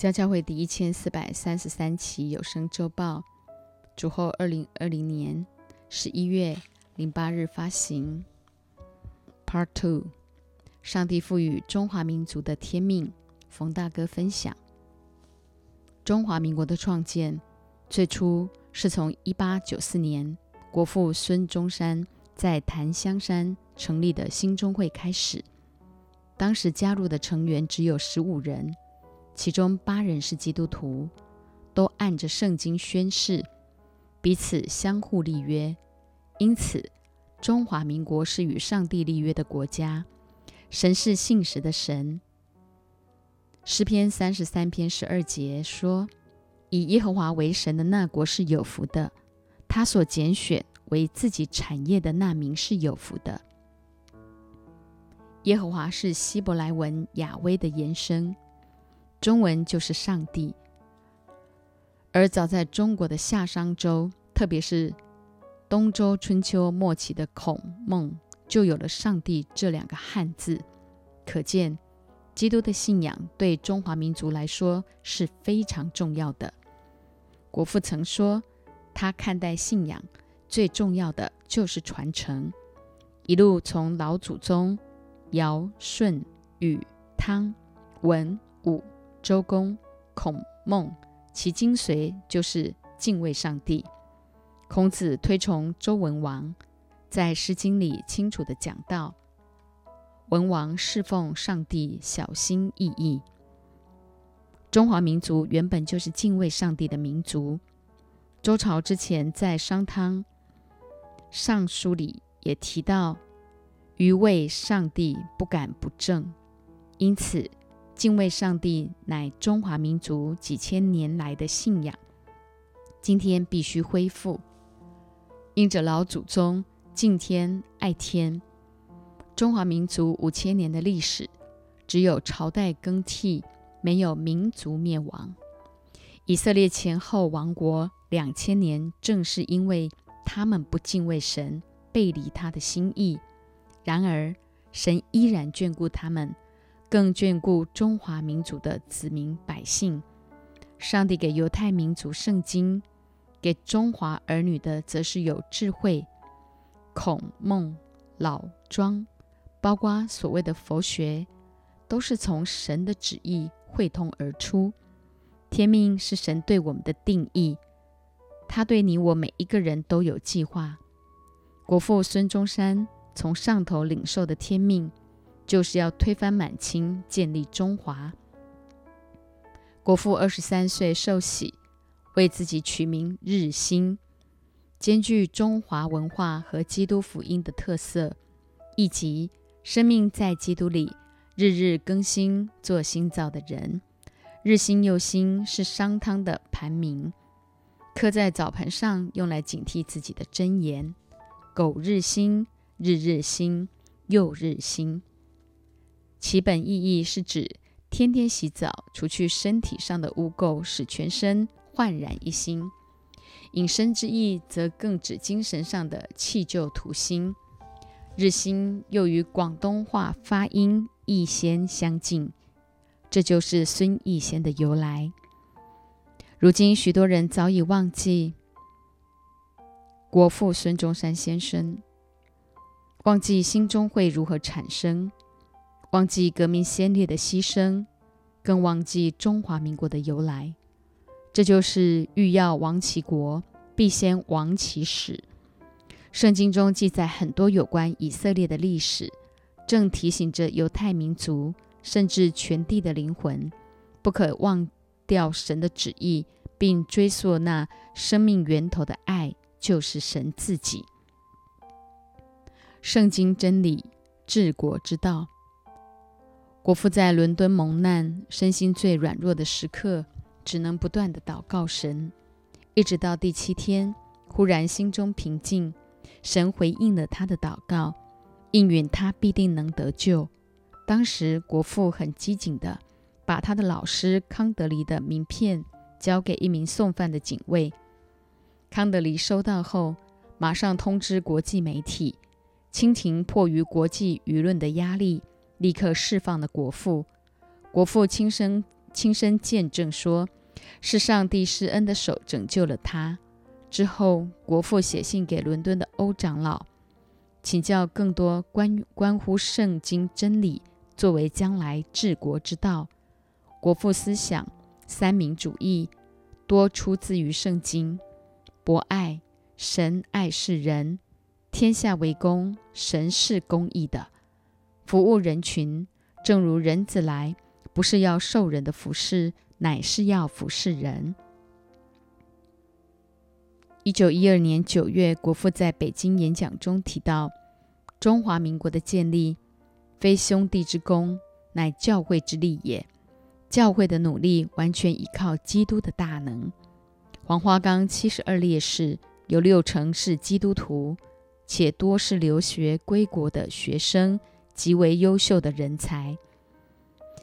家教会第一千四百三十三期有声周报，主后二零二零年十一月零八日发行。Part Two，上帝赋予中华民族的天命。冯大哥分享：中华民国的创建，最初是从一八九四年国父孙中山在檀香山成立的新中会开始。当时加入的成员只有十五人。其中八人是基督徒，都按着圣经宣誓，彼此相互立约，因此中华民国是与上帝立约的国家。神是信实的神。诗篇三十三篇十二节说：“以耶和华为神的那国是有福的，他所拣选为自己产业的那民是有福的。”耶和华是希伯来文亚威的延伸。中文就是上帝，而早在中国的夏商周，特别是东周春秋末期的孔孟，就有了“上帝”这两个汉字。可见，基督的信仰对中华民族来说是非常重要的。国父曾说，他看待信仰最重要的就是传承，一路从老祖宗尧、舜、禹、汤、文、武。周公、孔孟，其精髓就是敬畏上帝。孔子推崇周文王，在《诗经》里清楚地讲到，文王侍奉上帝，小心翼翼。中华民族原本就是敬畏上帝的民族。周朝之前在商汤尚书里也提到，愚畏上帝，不敢不正，因此。敬畏上帝乃中华民族几千年来的信仰，今天必须恢复。因着老祖宗敬天爱天，中华民族五千年的历史，只有朝代更替，没有民族灭亡。以色列前后亡国两千年，正是因为他们不敬畏神，背离他的心意。然而，神依然眷顾他们。更眷顾中华民族的子民百姓。上帝给犹太民族圣经，给中华儿女的则是有智慧。孔孟老庄，包括所谓的佛学，都是从神的旨意汇通而出。天命是神对我们的定义，他对你我每一个人都有计划。国父孙中山从上头领受的天命。就是要推翻满清，建立中华。国父二十三岁受洗，为自己取名日新，兼具中华文化和基督福音的特色，以及生命在基督里日日更新，做新造的人。日新又新是商汤的盘名，刻在澡盆上，用来警惕自己的箴言：苟日新，日日新，又日新。其本意义是指天天洗澡，除去身体上的污垢，使全身焕然一新。引申之意则更指精神上的弃旧图新。日新又与广东话发音易仙相近，这就是孙逸仙的由来。如今许多人早已忘记国父孙中山先生，忘记新中会如何产生。忘记革命先烈的牺牲，更忘记中华民国的由来。这就是欲要亡其国，必先亡其史。圣经中记载很多有关以色列的历史，正提醒着犹太民族，甚至全地的灵魂，不可忘掉神的旨意，并追溯那生命源头的爱，就是神自己。圣经真理，治国之道。国父在伦敦蒙难、身心最软弱的时刻，只能不断的祷告神，一直到第七天，忽然心中平静，神回应了他的祷告，应允他必定能得救。当时国父很机警的把他的老师康德黎的名片交给一名送饭的警卫，康德黎收到后，马上通知国际媒体，清廷迫于国际舆论的压力。立刻释放了国父，国父亲身亲身见证说，是上帝施恩的手拯救了他。之后，国父写信给伦敦的欧长老，请教更多关关乎圣经真理作为将来治国之道。国父思想三民主义多出自于圣经，博爱神爱世人，天下为公，神是公义的，服务人群，正如人子来，不是要受人的服侍，乃是要服侍人。一九一二年九月，国父在北京演讲中提到：“中华民国的建立，非兄弟之功，乃教会之力也。教会的努力完全依靠基督的大能。黄花岗七十二烈士有六成是基督徒，且多是留学归国的学生，极为优秀的人才。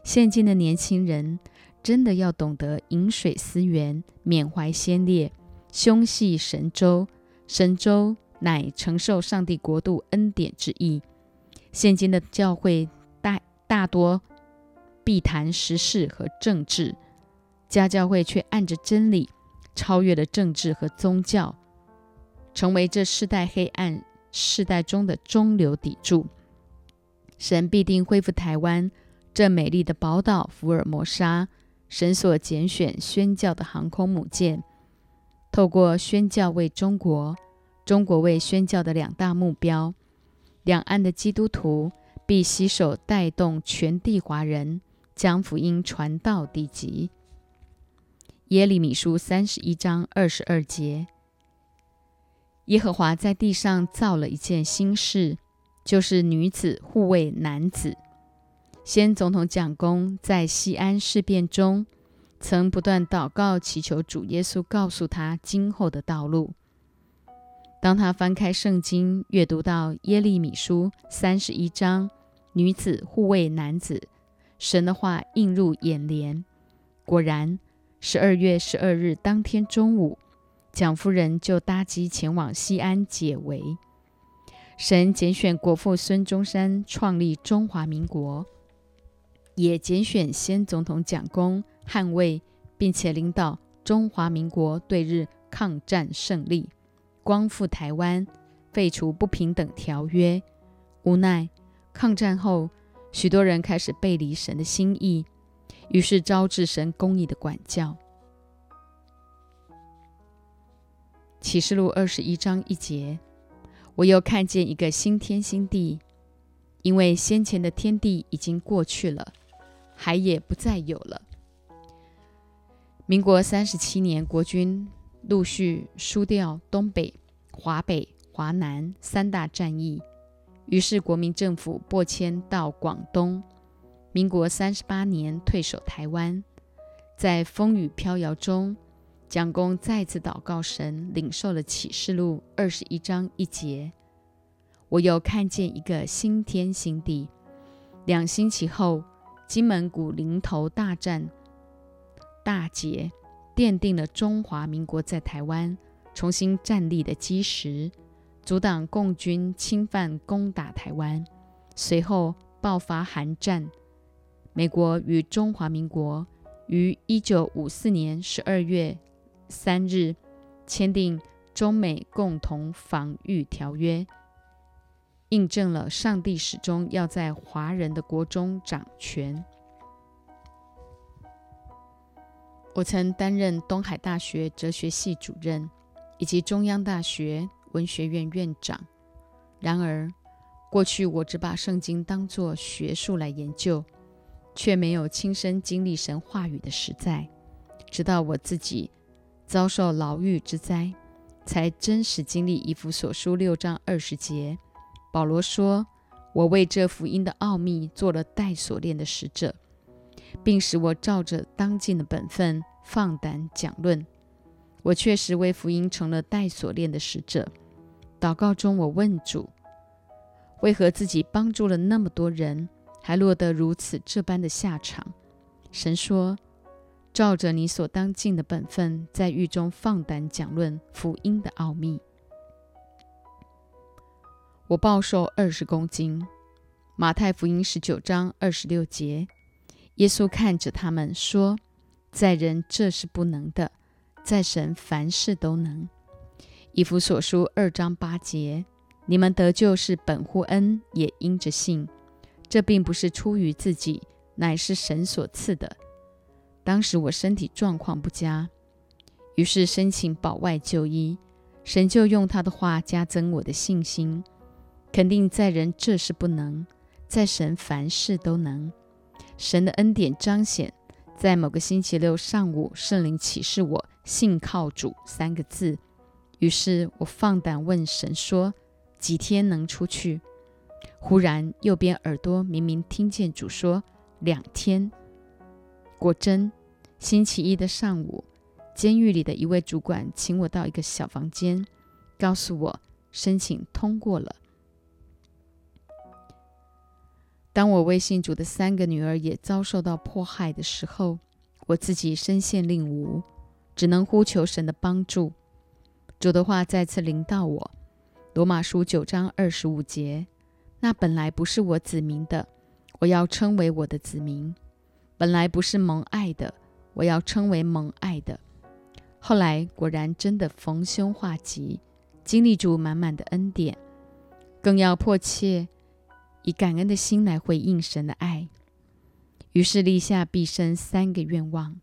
现今的年轻人真的要懂得饮水思源，缅怀先烈。”胸系神州，神州乃承受上帝国度恩典之意。现今的教会大大多必谈时事和政治，家教会却按着真理超越了政治和宗教，成为这世代黑暗世代中的中流砥柱。神必定恢复台湾这美丽的宝岛福尔摩沙，神所拣选宣教的航空母舰。透过宣教为中国、中国为宣教的两大目标，两岸的基督徒必携手带动全地华人将福音传到地极。耶利米书三十一章二十二节：耶和华在地上造了一件新事，就是女子护卫男子。先总统蒋公在西安事变中。曾不断祷告祈求主耶稣告诉他今后的道路。当他翻开圣经，阅读到耶利米书三十一章，女子护卫男子，神的话映入眼帘。果然，十二月十二日当天中午，蒋夫人就搭机前往西安解围。神拣选国父孙中山创立中华民国，也拣选先总统蒋公。捍卫并且领导中华民国对日抗战胜利，光复台湾，废除不平等条约。无奈抗战后，许多人开始背离神的心意，于是招致神公义的管教。启示录二十一章一节，我又看见一个新天新地，因为先前的天地已经过去了，海也不再有了。民国三十七年，国军陆续输掉东北、华北、华南三大战役，于是国民政府拨迁到广东。民国三十八年，退守台湾。在风雨飘摇中，蒋公再次祷告神，领受了启示录二十一章一节：“我又看见一个新天新地。”两星期后，金门古林头大战。大捷奠定了中华民国在台湾重新站立的基石，阻挡共军侵犯攻打台湾。随后爆发韩战，美国与中华民国于一九五四年十二月三日签订中美共同防御条约，印证了上帝始终要在华人的国中掌权。我曾担任东海大学哲学系主任，以及中央大学文学院院长。然而，过去我只把圣经当作学术来研究，却没有亲身经历神话语的实在。直到我自己遭受牢狱之灾，才真实经历以弗所书六章二十节。保罗说：“我为这福音的奥秘做了带锁链的使者。”并使我照着当尽的本分放胆讲论。我确实为福音成了带锁链的使者。祷告中，我问主：为何自己帮助了那么多人，还落得如此这般的下场？神说：照着你所当尽的本分，在狱中放胆讲论福音的奥秘。我暴瘦二十公斤。马太福音十九章二十六节。耶稣看着他们说：“在人这是不能的，在神凡事都能。”以弗所书二章八节：“你们得救是本乎恩，也因着信。这并不是出于自己，乃是神所赐的。”当时我身体状况不佳，于是申请保外就医。神就用他的话加增我的信心，肯定在人这是不能，在神凡事都能。神的恩典彰显在某个星期六上午，圣灵启示我“信靠主”三个字。于是我放胆问神说：“几天能出去？”忽然右边耳朵明明听见主说：“两天。”果真，星期一的上午。监狱里的一位主管请我到一个小房间，告诉我申请通过了。当我微信主的三个女儿也遭受到迫害的时候，我自己身陷令无，只能呼求神的帮助。主的话再次临到我，《罗马书》九章二十五节：“那本来不是我子民的，我要称为我的子民；本来不是蒙爱的，我要称为蒙爱的。”后来果然真的逢凶化吉，经历主满满的恩典，更要迫切以感恩的心来回应神的爱。于是立下毕生三个愿望：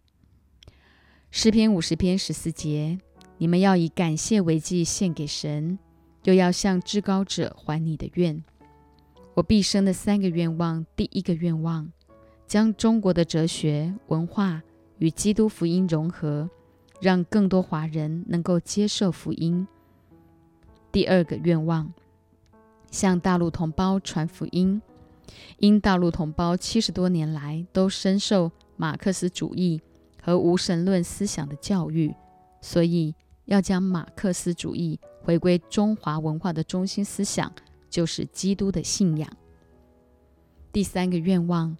诗篇五十篇十四节，你们要以感谢为祭献给神，又要向至高者还你的愿。我毕生的三个愿望，第一个愿望，将中国的哲学文化与基督福音融合。让更多华人能够接受福音。第二个愿望，向大陆同胞传福音。因大陆同胞七十多年来都深受马克思主义和无神论思想的教育，所以要将马克思主义回归中华文化的中心思想，就是基督的信仰。第三个愿望，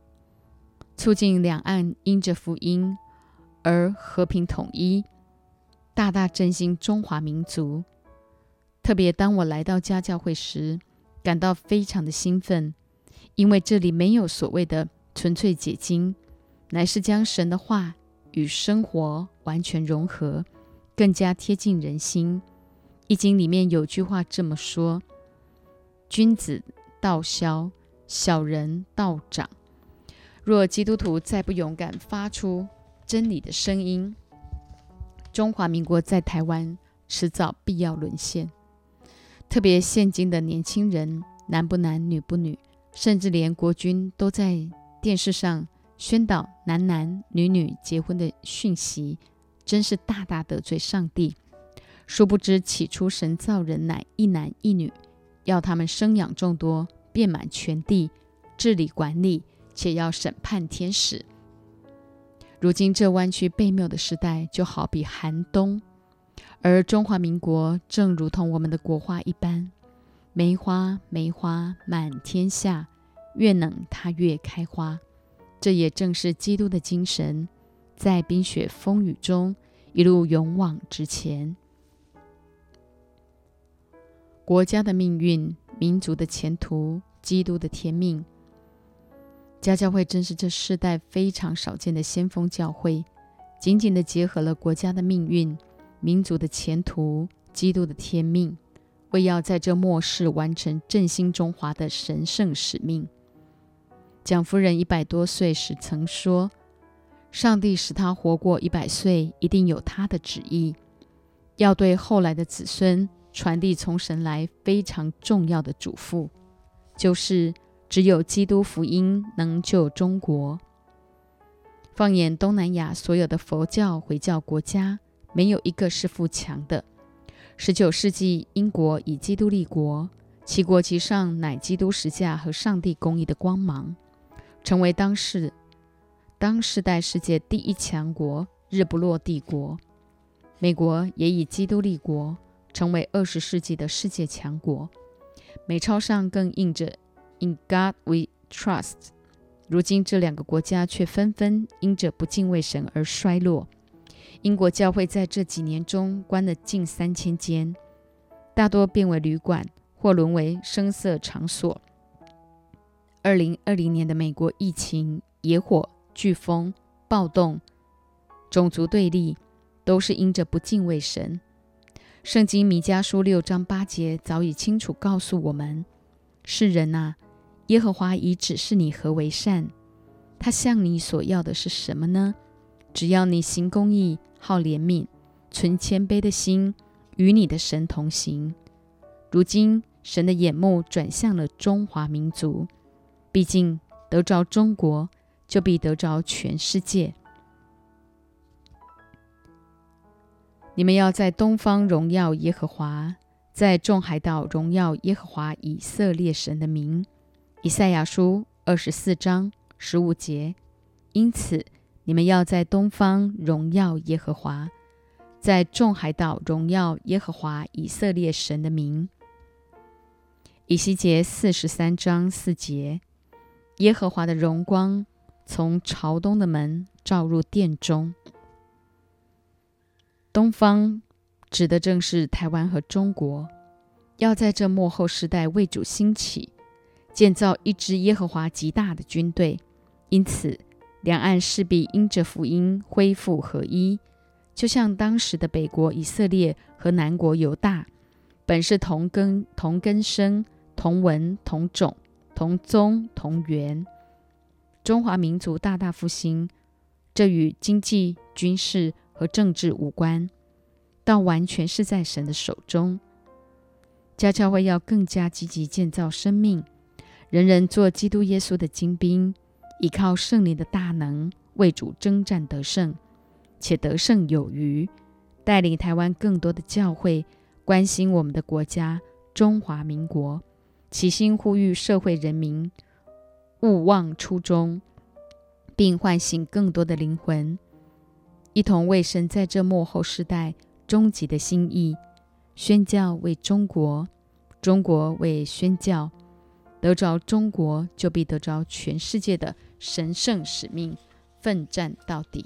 促进两岸因着福音。而和平统一，大大振兴中华民族。特别当我来到家教会时，感到非常的兴奋，因为这里没有所谓的纯粹解经，乃是将神的话与生活完全融合，更加贴近人心。易经里面有句话这么说：“君子道消，小人道长。”若基督徒再不勇敢发出，真理的声音。中华民国在台湾迟早必要沦陷。特别现今的年轻人，男不男女不女，甚至连国军都在电视上宣导男男女女结婚的讯息，真是大大得罪上帝。殊不知起初神造人乃一男一女，要他们生养众多，遍满全地，治理管理，且要审判天使。如今这弯曲背谬的时代，就好比寒冬，而中华民国正如同我们的国花一般，梅花梅花满天下，越冷它越开花。这也正是基督的精神，在冰雪风雨中一路勇往直前。国家的命运，民族的前途，基督的天命。家教会真是这世代非常少见的先锋教会，紧紧地结合了国家的命运、民族的前途、基督的天命，为要在这末世完成振兴中华的神圣使命。蒋夫人一百多岁时曾说：“上帝使他活过一百岁，一定有他的旨意，要对后来的子孙传递从神来非常重要的嘱咐，就是。”只有基督福音能救中国。放眼东南亚所有的佛教回教国家，没有一个是富强的。十九世纪，英国以基督立国，其国旗上乃基督十架和上帝公义的光芒，成为当世当世代世界第一强国，日不落帝国。美国也以基督立国，成为二十世纪的世界强国。美钞上更印着。In God we trust。如今这两个国家却纷纷因着不敬畏神而衰落。英国教会在这几年中关了近三千间，大多变为旅馆或沦为声色场所。二零二零年的美国疫情野火飓风、暴动、种族对立，都是因着不敬畏神。圣经弥迦书六章八节早已清楚告诉我们：世人呐，耶和华已指示你何为善，他向你所要的是什么呢？只要你行公义、好怜悯、存谦卑的心，与你的神同行。如今神的眼目转向了中华民族，毕竟得着中国，就必得着全世界。你们要在东方荣耀耶和华，在众海岛荣耀耶和华以色列神的名。以赛亚书二十四章十五节。因此，你们要在东方荣耀耶和华，在众海岛荣耀耶和华以色列神的名。以西结四十三章四节。耶和华的荣光从朝东的门照入殿中。东方指的正是台湾和中国，要在这末后时代为主兴起，建造一支耶和华极大的军队。因此，两岸势必因着福音恢复合一，就像当时的北国以色列和南国犹大，本是同根同根生、同文同种、同宗同源。中华民族大大复兴，这与经济、军事。和政治无关，倒完全是在神的手中。家教会要更加积极建造生命，人人做基督耶稣的精兵，依靠圣灵的大能，为主征战得胜，且得胜有余，带领台湾更多的教会关心我们的国家中华民国，齐心呼吁社会人民勿忘初衷，并唤醒更多的灵魂。一同为神在这幕后时代终极的心意宣教，为中国，中国为宣教，得着中国就必得着全世界的神圣使命，奋战到底。